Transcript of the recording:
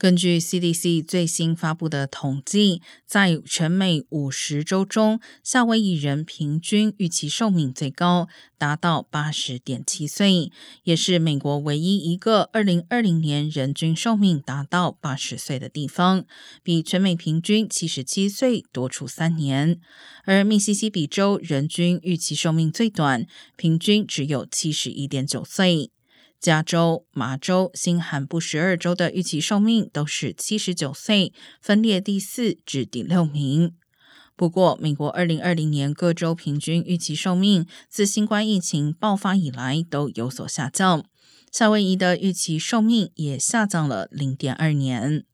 根据 CDC 最新发布的统计，在全美五十州中，夏威夷人平均预期寿命最高，达到八十点七岁，也是美国唯一一个二零二零年人均寿命达到八十岁的地方，比全美平均七十七岁多出三年。而密西西比州人均预期寿命最短，平均只有七十一点九岁。加州、麻州、新罕布什尔州的预期寿命都是七十九岁，分列第四至第六名。不过，美国二零二零年各州平均预期寿命自新冠疫情爆发以来都有所下降，夏威夷的预期寿命也下降了零点二年。